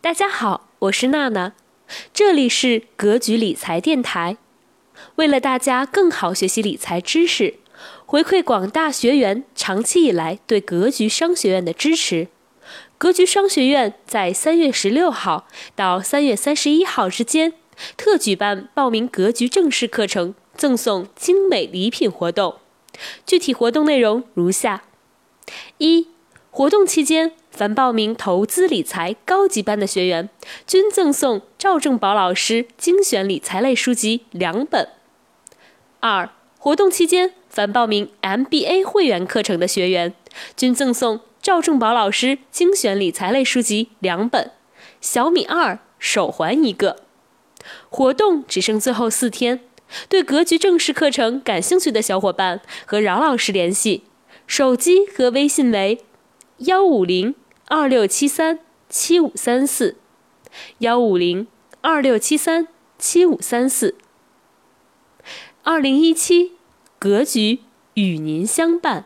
大家好，我是娜娜，这里是格局理财电台。为了大家更好学习理财知识，回馈广大学员长期以来对格局商学院的支持，格局商学院在三月十六号到三月三十一号之间特举办报名格局正式课程赠送精美礼品活动。具体活动内容如下：一、活动期间。凡报名投资理财高级班的学员，均赠送赵正宝老师精选理财类书籍两本。二、活动期间，凡报名 MBA 会员课程的学员，均赠送赵正宝老师精选理财类书籍两本。小米二手环一个。活动只剩最后四天，对格局正式课程感兴趣的小伙伴，和饶老师联系，手机和微信为幺五零。二六七三七五三四，幺五零二六七三七五三四。二零一七，格局与您相伴。